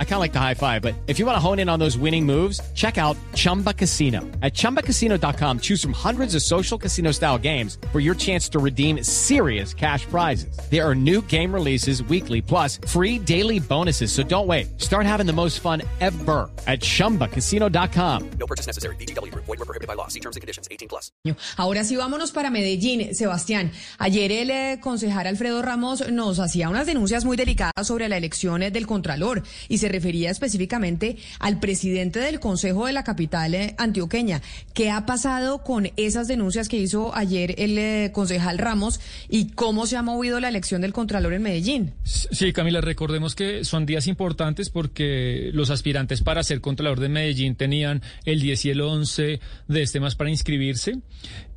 I kind of like the high five, but if you want to hone in on those winning moves, check out Chumba Casino. At ChumbaCasino.com, choose from hundreds of social casino style games for your chance to redeem serious cash prizes. There are new game releases weekly, plus free daily bonuses. So don't wait. Start having the most fun ever at ChumbaCasino.com. No purchase necessary. BGW. Void were prohibited by law. See terms and conditions. 18 plus. Ahora sí, vámonos para Medellín. Sebastián, ayer el eh, concejal Alfredo Ramos nos hacía unas denuncias muy delicadas sobre la elección del Contralor y se refería específicamente al presidente del Consejo de la capital eh, antioqueña. ¿Qué ha pasado con esas denuncias que hizo ayer el eh, concejal Ramos y cómo se ha movido la elección del Contralor en Medellín? Sí, Camila, recordemos que son días importantes porque los aspirantes para ser Contralor de Medellín tenían el 10 y el 11 de este mes para inscribirse.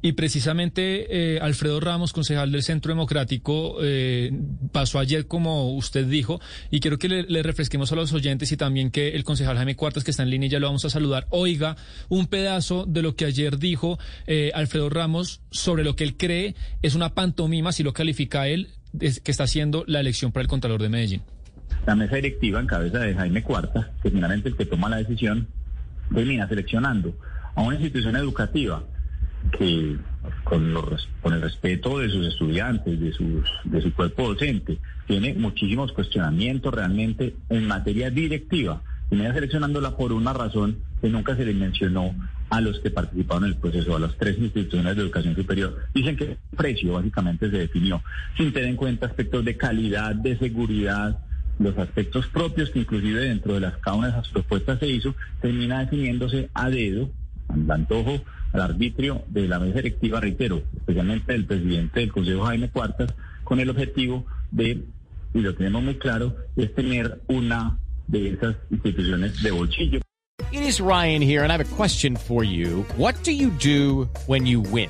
Y precisamente eh, Alfredo Ramos, concejal del Centro Democrático, eh, pasó ayer, como usted dijo, y quiero que le, refresquemos a los oyentes y también que el concejal Jaime Cuartas, que está en línea, ya lo vamos a saludar, oiga un pedazo de lo que ayer dijo eh, Alfredo Ramos sobre lo que él cree es una pantomima, si lo califica él, que está haciendo la elección para el Contralor de Medellín. La mesa directiva en cabeza de Jaime Cuartas, que finalmente el que toma la decisión, termina seleccionando a una institución educativa que con, los, con, el respeto de sus estudiantes, de, sus, de su cuerpo docente, tiene muchísimos cuestionamientos realmente en materia directiva. Y me seleccionándola por una razón que nunca se le mencionó a los que participaron en el proceso, a las tres instituciones de educación superior. Dicen que el precio básicamente se definió sin tener en cuenta aspectos de calidad, de seguridad, los aspectos propios que inclusive dentro de las cada una de esas propuestas se hizo, termina definiéndose a dedo, al antojo al arbitrio de la mesa directiva, reitero, especialmente del presidente del Consejo Jaime Cuartas, con el objetivo de, y lo tenemos muy claro, es tener una de esas instituciones de bolsillo. It is Ryan here, and I have a question for you. What do you do when you win?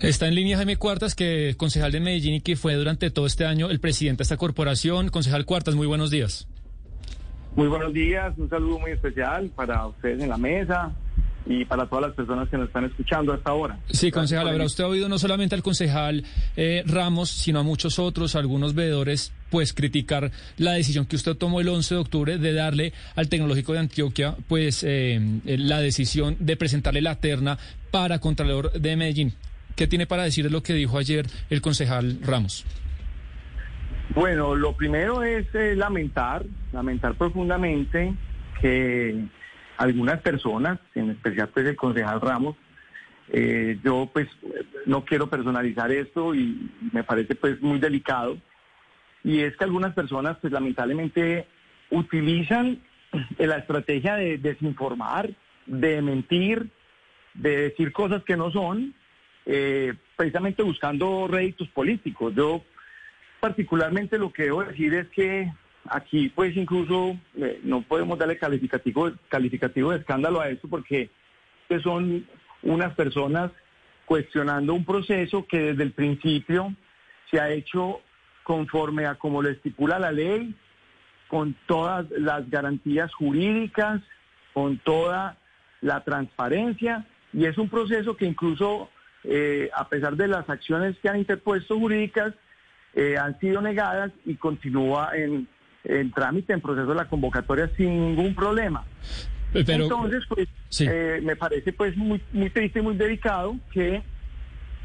Está en línea Jaime Cuartas, que concejal de Medellín y que fue durante todo este año el presidente de esta corporación. Concejal Cuartas, muy buenos días. Muy buenos días, un saludo muy especial para ustedes en la mesa y para todas las personas que nos están escuchando hasta ahora. Sí, concejal, habrá usted oído no solamente al concejal eh, Ramos, sino a muchos otros, algunos veedores, pues criticar la decisión que usted tomó el 11 de octubre de darle al Tecnológico de Antioquia, pues eh, la decisión de presentarle la terna para Contralor de Medellín. ¿Qué tiene para decir de lo que dijo ayer el concejal Ramos? Bueno, lo primero es eh, lamentar, lamentar profundamente que algunas personas, en especial pues el concejal Ramos, eh, yo pues no quiero personalizar esto y me parece pues muy delicado, y es que algunas personas pues lamentablemente utilizan la estrategia de desinformar, de mentir, de decir cosas que no son, eh, precisamente buscando réditos políticos. Yo particularmente lo que debo decir es que aquí pues incluso eh, no podemos darle calificativo, calificativo de escándalo a esto porque pues, son unas personas cuestionando un proceso que desde el principio se ha hecho conforme a como lo estipula la ley, con todas las garantías jurídicas, con toda la transparencia, y es un proceso que incluso, eh, a pesar de las acciones que han interpuesto jurídicas, eh, han sido negadas y continúa en, en, trámite, en proceso de la convocatoria sin ningún problema. Pero, Entonces, pues, sí. eh, me parece pues muy, muy triste y muy delicado que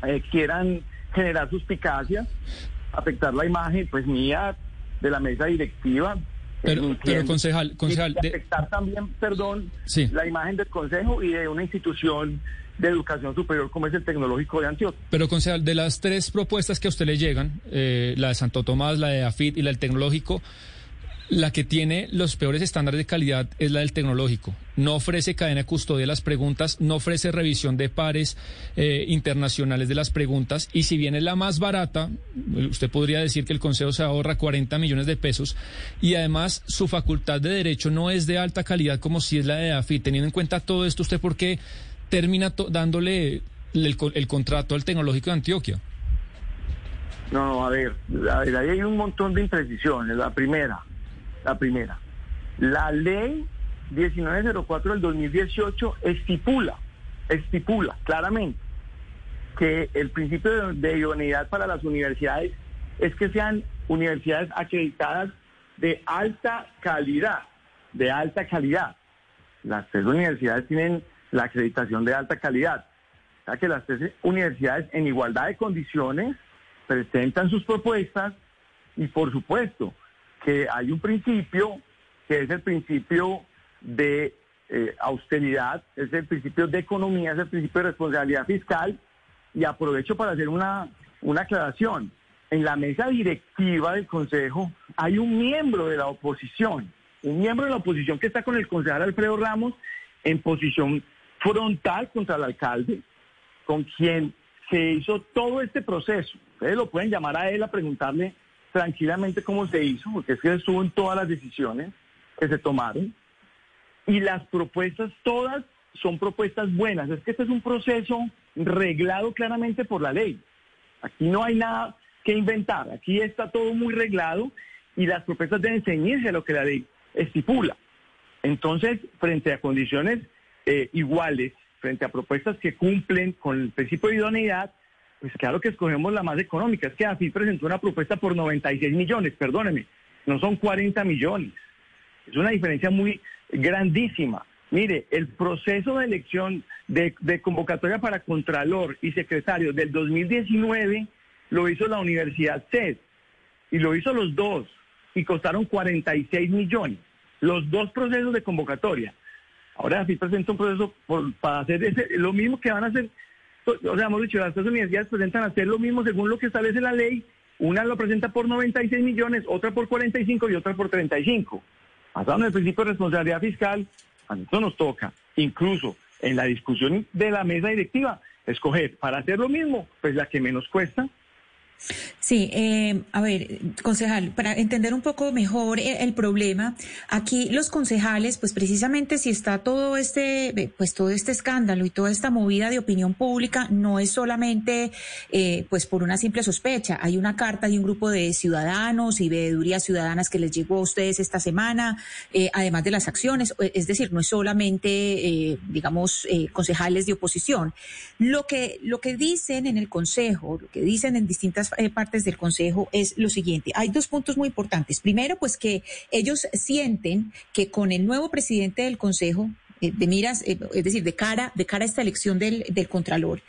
eh, quieran generar suspicacias, afectar la imagen pues mía de la mesa directiva. Pero, entiendo, pero concejal, concejal, y de- afectar también, perdón, Sí. la imagen del Consejo y de una institución de educación superior como es el Tecnológico de Antioquia. Pero, concejal, de las tres propuestas que a usted le llegan, eh, la de Santo Tomás, la de AFIT y la del Tecnológico, La que tiene los peores estándares de calidad es la del tecnológico. No ofrece cadena de custodia de las preguntas, no ofrece revisión de pares eh, internacionales de las preguntas y si bien es la más barata, usted podría decir que el Consejo se ahorra 40 millones de pesos y además su facultad de derecho no es de alta calidad como si es la de AFI. Teniendo en cuenta todo esto, ¿usted por qué termina dándole el, contrato al tecnológico de Antioquia? No, no, a ver, a ver, ahí hay un montón de imprecisiones. La primera, la primera. La ley 1904 del 2018 estipula, estipula claramente que el principio de, idoneidad para las universidades es que sean universidades acreditadas de alta calidad, de alta calidad. Las tres universidades tienen la acreditación de alta calidad. O sea que las tres universidades en igualdad de condiciones presentan sus propuestas y por supuesto que hay un principio que es el principio de eh, austeridad, es el principio de economía, es el principio de responsabilidad fiscal y aprovecho para hacer una, una aclaración. En la mesa directiva del Consejo hay un miembro de la oposición, un miembro de la oposición que está con el concejal Alfredo Ramos en posición frontal contra el alcalde, con quien se hizo todo este proceso. Ustedes lo pueden llamar a él a preguntarle tranquilamente cómo se hizo, porque es que estuvo en todas las decisiones que se tomaron. Y las propuestas todas son propuestas buenas. Es que este es un proceso reglado claramente por la ley. Aquí no hay nada que inventar. Aquí está todo muy reglado y las propuestas deben ceñirse a lo que la ley estipula. Entonces, frente a condiciones eh, iguales, frente a propuestas que cumplen con el principio de idoneidad, pues claro que escogemos la más económica. Es que AFI presentó una propuesta por 96 millones, perdóneme, no son 40 millones. Es una diferencia muy grandísima. Mire, el proceso de elección de, convocatoria para Contralor y Secretario del 2019 lo hizo la Universidad CED y lo hizo los dos y costaron 46 millones. Los dos procesos de convocatoria. Ahora AFI presenta un proceso para hacer ese, lo mismo que van a hacer o sea, hemos dicho, las tres universidades presentan hacer lo mismo según lo que establece la ley. Una lo presenta por 96 millones, otra por 45 y otra por 35. Basado en el principio de responsabilidad fiscal, a nosotros nos toca, incluso en la discusión de la mesa directiva, escoger para hacer lo mismo, pues la que menos cuesta Sí, eh, a ver, concejal, para entender un poco mejor el, problema, aquí los concejales, pues precisamente si está todo este, pues todo este escándalo y toda esta movida de opinión pública, no es solamente, eh, pues por una simple sospecha. Hay una carta de un grupo de ciudadanos y veedurías ciudadanas que les llegó a ustedes esta semana, eh, además de las acciones. Es decir, no es solamente, digamos, concejales de oposición. Lo que, lo que dicen en el consejo, lo que dicen en distintas eh, partes del Consejo es lo siguiente. Hay dos puntos muy importantes. Primero, pues que ellos sienten que con el nuevo presidente del Consejo, eh, de miras, eh, es decir, de cara, de cara a esta elección del, del Contralor,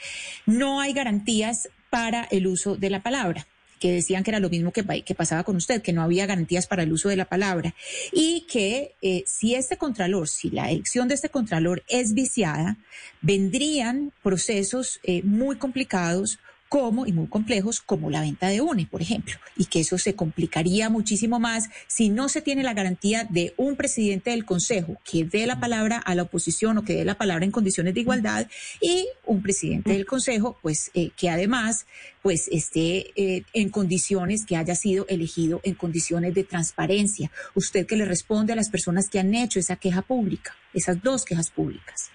no hay garantías para el uso de la palabra que decían que era lo mismo que, que, pasaba con usted, que no había garantías para el uso de la palabra y que si este contralor, si la elección de este contralor es viciada, vendrían procesos muy complicados como, y muy complejos, como la venta de UNE, por ejemplo, y que eso se complicaría muchísimo más si no se tiene la garantía de un presidente del Consejo que dé la palabra a la oposición o que dé la palabra en condiciones de igualdad y un presidente del Consejo, pues eh, que además pues esté eh, en condiciones que haya sido elegido en condiciones de transparencia. Usted que le responde a las personas que han hecho esa queja pública, esas dos quejas públicas.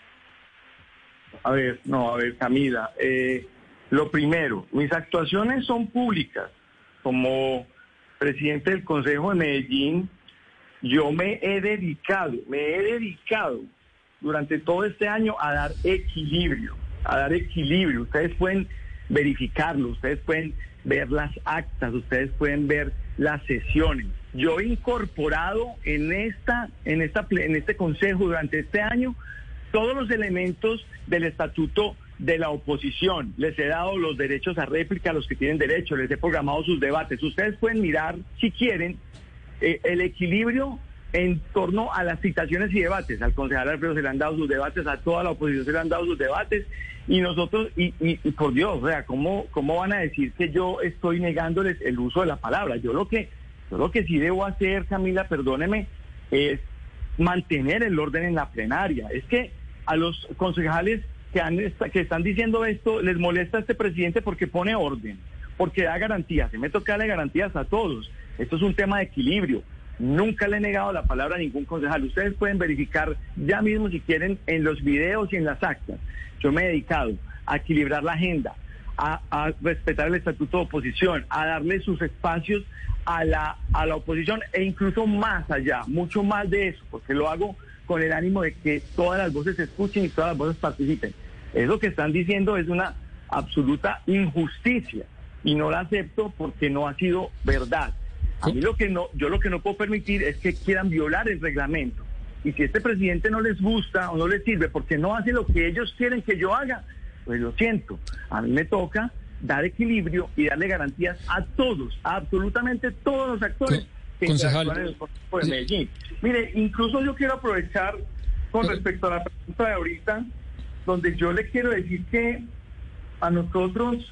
A ver, no, a ver, Camila, eh, lo primero, mis actuaciones son públicas. Como presidente del Consejo de Medellín, yo me he dedicado, me he dedicado durante todo este año a dar equilibrio, a dar equilibrio. Ustedes pueden verificarlo, ustedes pueden ver las actas, ustedes pueden ver las sesiones. Yo he incorporado en esta, en esta, en este consejo durante este año todos los elementos del estatuto de la oposición. Les he dado los derechos a réplica a los que tienen derecho, les he programado sus debates. Ustedes pueden mirar, si quieren, eh, el equilibrio en torno a las citaciones y debates. Al concejal Alfredo se le han dado sus debates, a toda la oposición se le han dado sus debates, y nosotros, y, y, por Dios, o sea, ¿cómo, ¿cómo van a decir que yo estoy negándoles el uso de la palabra? Yo lo que Yo lo que sí debo hacer, Camila, perdóneme, es mantener el orden en la plenaria. Es que a los concejales que, han, que están diciendo esto les molesta a este presidente porque pone orden, porque da garantías. Se me toca darle garantías a todos. Esto es un tema de equilibrio. Nunca le he negado la palabra a ningún concejal. Ustedes pueden verificar ya mismo si quieren en los videos y en las actas. Yo me he dedicado a equilibrar la agenda, a, a respetar el estatuto de oposición, a darle sus espacios a la, a la oposición e incluso más allá, mucho más de eso, porque lo hago con el ánimo de que todas las voces se escuchen y todas las voces participen. Eso que están diciendo es una absoluta injusticia y no la acepto porque no ha sido verdad. A mí lo que no, yo lo que no puedo permitir es que quieran violar el reglamento. Y si este presidente no les gusta o no les sirve porque no hace lo que ellos quieren que yo haga, pues lo siento. A mí me toca dar equilibrio y darle garantías a todos, a absolutamente todos los actores que interactúan en el de Medellín. Mire, incluso yo quiero aprovechar con respecto a la pregunta de ahorita, donde yo le quiero decir que a nosotros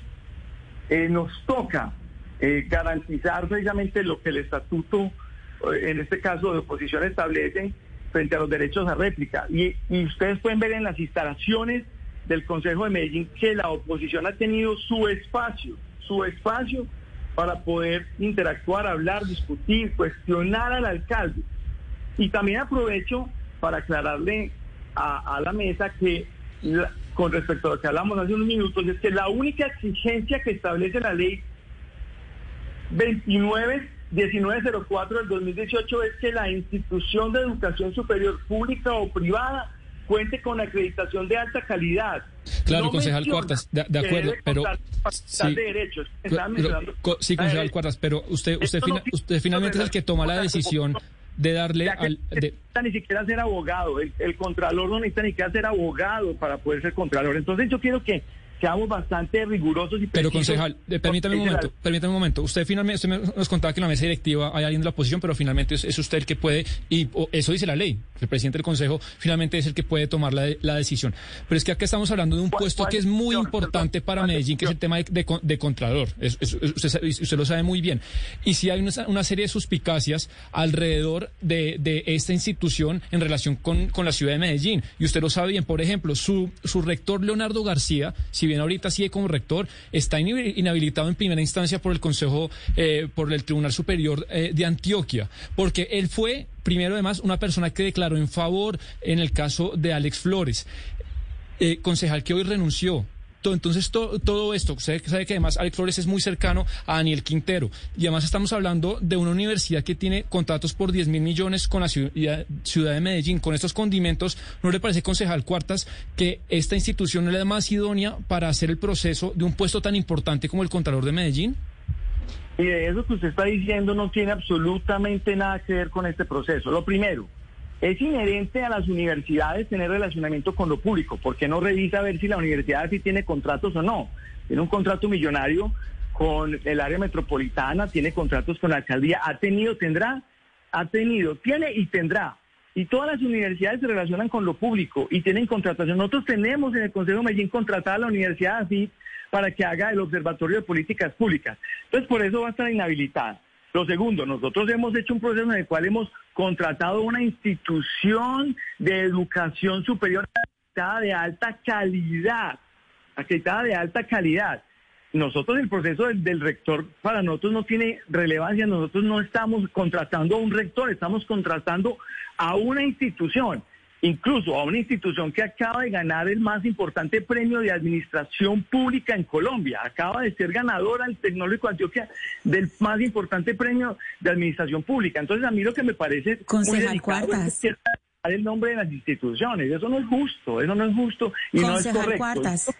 eh, nos toca eh, garantizar precisamente lo que el estatuto, eh, en este caso de oposición, establece frente a los derechos a réplica. Y, ustedes pueden ver en las instalaciones del Consejo de Medellín que la oposición ha tenido su espacio, su espacio para poder interactuar, hablar, discutir, cuestionar al alcalde. Y también aprovecho para aclararle a la mesa que la, con respecto a lo que hablamos hace unos minutos, es que la única exigencia que establece la ley 29 1904 del 2018 es que la institución de educación superior pública o privada cuente con acreditación de alta calidad. Claro, no concejal Cuartas, de, de acuerdo, pero sí, de derechos. Pero, sí, concejal Cuartas, pero usted usted, fina, usted finalmente es el que toma la decisión de darle al... De... ni siquiera ser abogado, el, el contralor no necesita ni siquiera ser abogado para poder ser contralor. Entonces yo quiero que seamos bastante rigurosos y Pero concejal, eh, permítame un momento, permítame un momento. Usted finalmente usted nos contaba que en la mesa directiva hay alguien de la oposición, pero finalmente es, es usted el que puede, y oh, eso dice la ley, el presidente del Consejo finalmente es el que puede tomar la, la decisión. Pero es que acá estamos hablando de un puesto que es muy importante para Medellín, que es el tema de, de, de Contralor. Es, es, usted, usted, lo sabe muy bien. Y si hay una, una serie de suspicacias alrededor de, de, esta institución en relación con, con la ciudad de Medellín. Y usted lo sabe bien, por ejemplo, su, su rector Leonardo García, si bien ahorita sigue como rector, está inhabilitado en primera instancia por el Consejo, eh, por el Tribunal Superior eh, de Antioquia, porque él fue, primero además, una persona que declaró en favor en el caso de Alex Flores, eh, concejal que hoy renunció. Entonces, to, todo esto, usted sabe que además Alex Flores es muy cercano a Daniel Quintero. Y además estamos hablando de una universidad que tiene contratos por 10 mil millones con la ciudad, ciudad, de Medellín. Con estos condimentos, ¿no le parece, concejal Cuartas, que esta institución es la más idónea para hacer el proceso de un puesto tan importante como el Contralor de Medellín? Y de eso que usted está diciendo no tiene absolutamente nada que ver con este proceso. Lo primero, es inherente a las universidades tener relacionamiento con lo público. ¿Por qué no revisa a ver si la universidad sí tiene contratos o no? Tiene un contrato millonario con el área metropolitana, tiene contratos con la alcaldía, ha tenido, tendrá, ha tenido, tiene y tendrá. Y todas las universidades se relacionan con lo público y tienen contratación. Nosotros tenemos en el Consejo de Medellín contratada a la universidad así para que haga el Observatorio de Políticas Públicas. Entonces, por eso va a estar inhabilitada. Lo segundo, nosotros hemos hecho un proceso en el cual hemos contratado una institución de educación superior acreditada de alta calidad, acreditada de alta calidad. Nosotros el proceso del, del, rector para nosotros no tiene relevancia, nosotros no estamos contratando a un rector, estamos contratando a una institución incluso a una institución que acaba de ganar el más importante premio de administración pública en Colombia. Acaba de ser ganadora el Tecnológico Antioquia del más importante premio de administración pública. Entonces, a mí lo que me parece Concejal Cuartas. es el nombre de las instituciones. Eso no es justo, eso no es justo y Concejal no es correcto. Cuartas.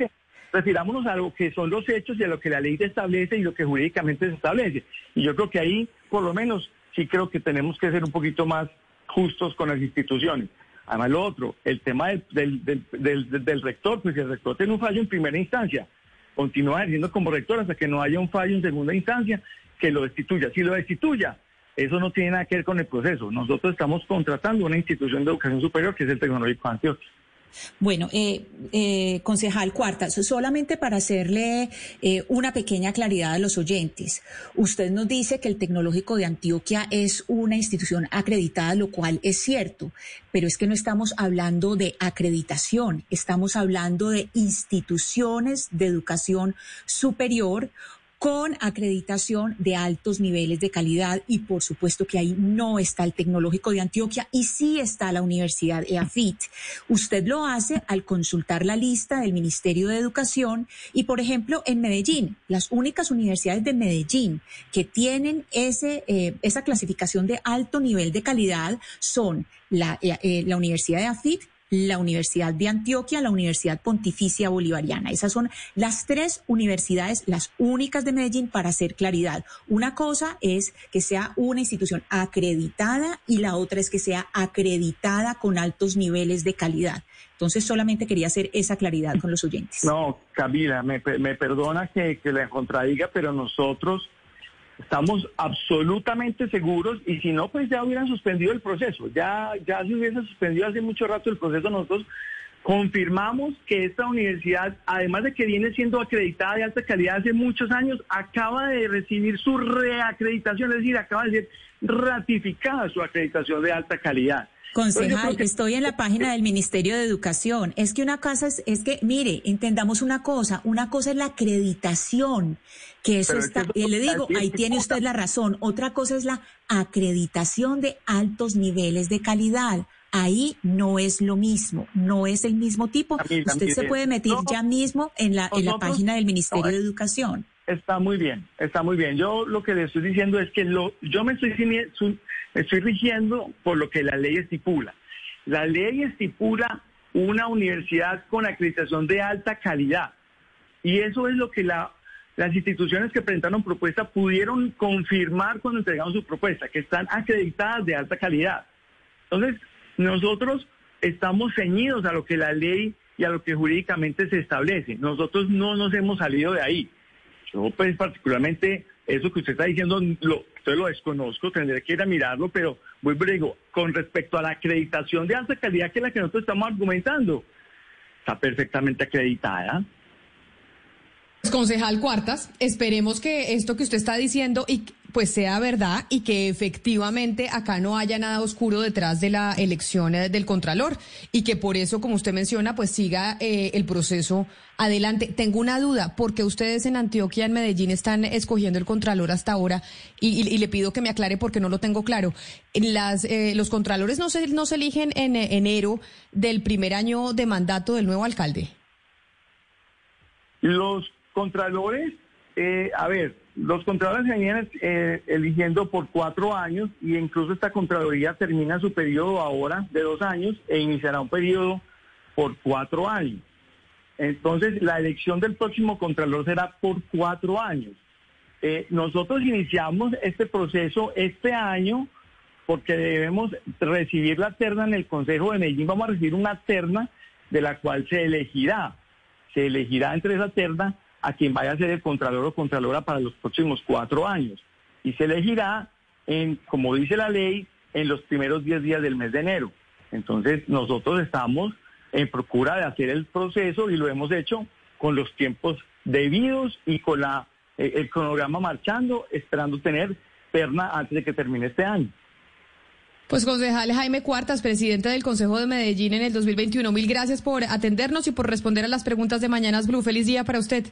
Refirámonos a lo que son los hechos y a lo que la ley establece y lo que jurídicamente se establece. Y yo creo que ahí, por lo menos, sí creo que tenemos que ser un poquito más justos con las instituciones. Además, lo otro, el tema del, del, del, del, rector, pues si el rector tiene un fallo en primera instancia, continúa ejerciendo como rector hasta que no haya un fallo en segunda instancia que lo destituya. Si lo destituya, eso no tiene nada que ver con el proceso. Nosotros estamos contratando una institución de educación superior que es el Tecnológico Antioquia. Bueno, eh, eh, concejal Cuartas, solamente para hacerle eh, una pequeña claridad a los oyentes. Usted nos dice que el Tecnológico de Antioquia es una institución acreditada, lo cual es cierto, pero es que no estamos hablando de acreditación, estamos hablando de instituciones de educación superior con acreditación de altos niveles de calidad y por supuesto que ahí no está el Tecnológico de Antioquia y sí está la Universidad EAFIT. Usted lo hace al consultar la lista del Ministerio de Educación y por ejemplo en Medellín, las únicas universidades de Medellín que tienen ese, eh, esa clasificación de alto nivel de calidad son la, eh, eh, Universidad de AFIT, la Universidad de Antioquia, la Universidad Pontificia Bolivariana. Esas son las tres universidades, las únicas de Medellín, para hacer claridad. Una cosa es que sea una institución acreditada y la otra es que sea acreditada con altos niveles de calidad. Entonces, solamente quería hacer esa claridad con los oyentes. No, Camila, me, me perdona que, que la contradiga, pero nosotros Estamos absolutamente seguros y si no, pues ya hubieran suspendido el proceso. Ya, ya se hubiese suspendido hace mucho rato el proceso. Nosotros confirmamos que esta universidad, además de que viene siendo acreditada de alta calidad hace muchos años, acaba de recibir su reacreditación, es decir, acaba de ser ratificada su acreditación de alta calidad. Concejal, estoy en la página del Ministerio de Educación. Es que una cosa es, es que, mire, entendamos una cosa, una cosa es la acreditación, que eso está, y le digo, ahí tiene usted la razón. Otra cosa es la acreditación de altos niveles de calidad. Ahí no es lo mismo, no es el mismo tipo. usted se puede meter ya mismo en la, en la página del Ministerio de Educación. Está muy bien, está muy bien. Yo lo que le estoy diciendo es que lo, yo me estoy, estoy rigiendo por lo que la ley estipula. La ley estipula una universidad con acreditación de alta calidad. Y eso es lo que las instituciones que presentaron propuesta pudieron confirmar cuando entregaron su propuesta, que están acreditadas de alta calidad. Entonces, nosotros estamos ceñidos a lo que la ley y a lo que jurídicamente se establece. Nosotros no nos hemos salido de ahí. Yo, pues, particularmente, eso que usted está diciendo, lo, yo lo desconozco, tendré que ir a mirarlo, pero muy digo, con respecto a la acreditación de alta calidad que es la que nosotros estamos argumentando, está perfectamente acreditada. Concejal Cuartas, esperemos que esto que usted está diciendo y pues sea verdad y que efectivamente acá no haya nada oscuro detrás de la elección eh, del Contralor y que por eso, como usted menciona, pues siga eh, el proceso adelante. Tengo una duda, porque ustedes en Antioquia, en Medellín, están escogiendo el Contralor hasta ahora y, le pido que me aclare porque no lo tengo claro. Las, eh, los Contralores no se, no se eligen en enero del primer año de mandato del nuevo alcalde. Los Contralores, a ver, los contralores se venían eh, eligiendo por cuatro años y incluso esta Contraloría termina su periodo ahora de dos años e iniciará un periodo por cuatro años. Entonces, la elección del próximo Contralor será por cuatro años. Eh, nosotros iniciamos este proceso este año porque debemos recibir la terna en el Consejo de Medellín. Vamos a recibir una terna de la cual se elegirá. Se elegirá entre esa terna a quien vaya a ser el Contralor o Contralora para los próximos cuatro años. Y se elegirá, en, como dice la ley, en los primeros diez días del mes de enero. Entonces, nosotros estamos en procura de hacer el proceso y lo hemos hecho con los tiempos debidos y con la, eh, el cronograma marchando, esperando tener perna antes de que termine este año. Pues concejal Jaime Cuartas, presidente del Consejo de Medellín en el 2021, mil gracias por atendernos y por responder a las preguntas de Mañanas Blue. Feliz día para usted.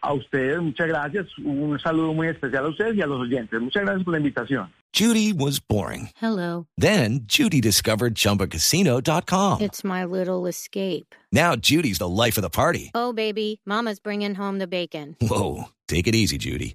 A ustedes, muchas gracias. Un saludo muy especial a ustedes y a los oyentes. Muchas gracias por la invitación. Judy was boring. Hello. Then, Judy discovered chumbacasino.com. It's my little escape. Now, Judy's the life of the party. Oh, baby, Mama's bringing home the bacon. Whoa. Take it easy, Judy.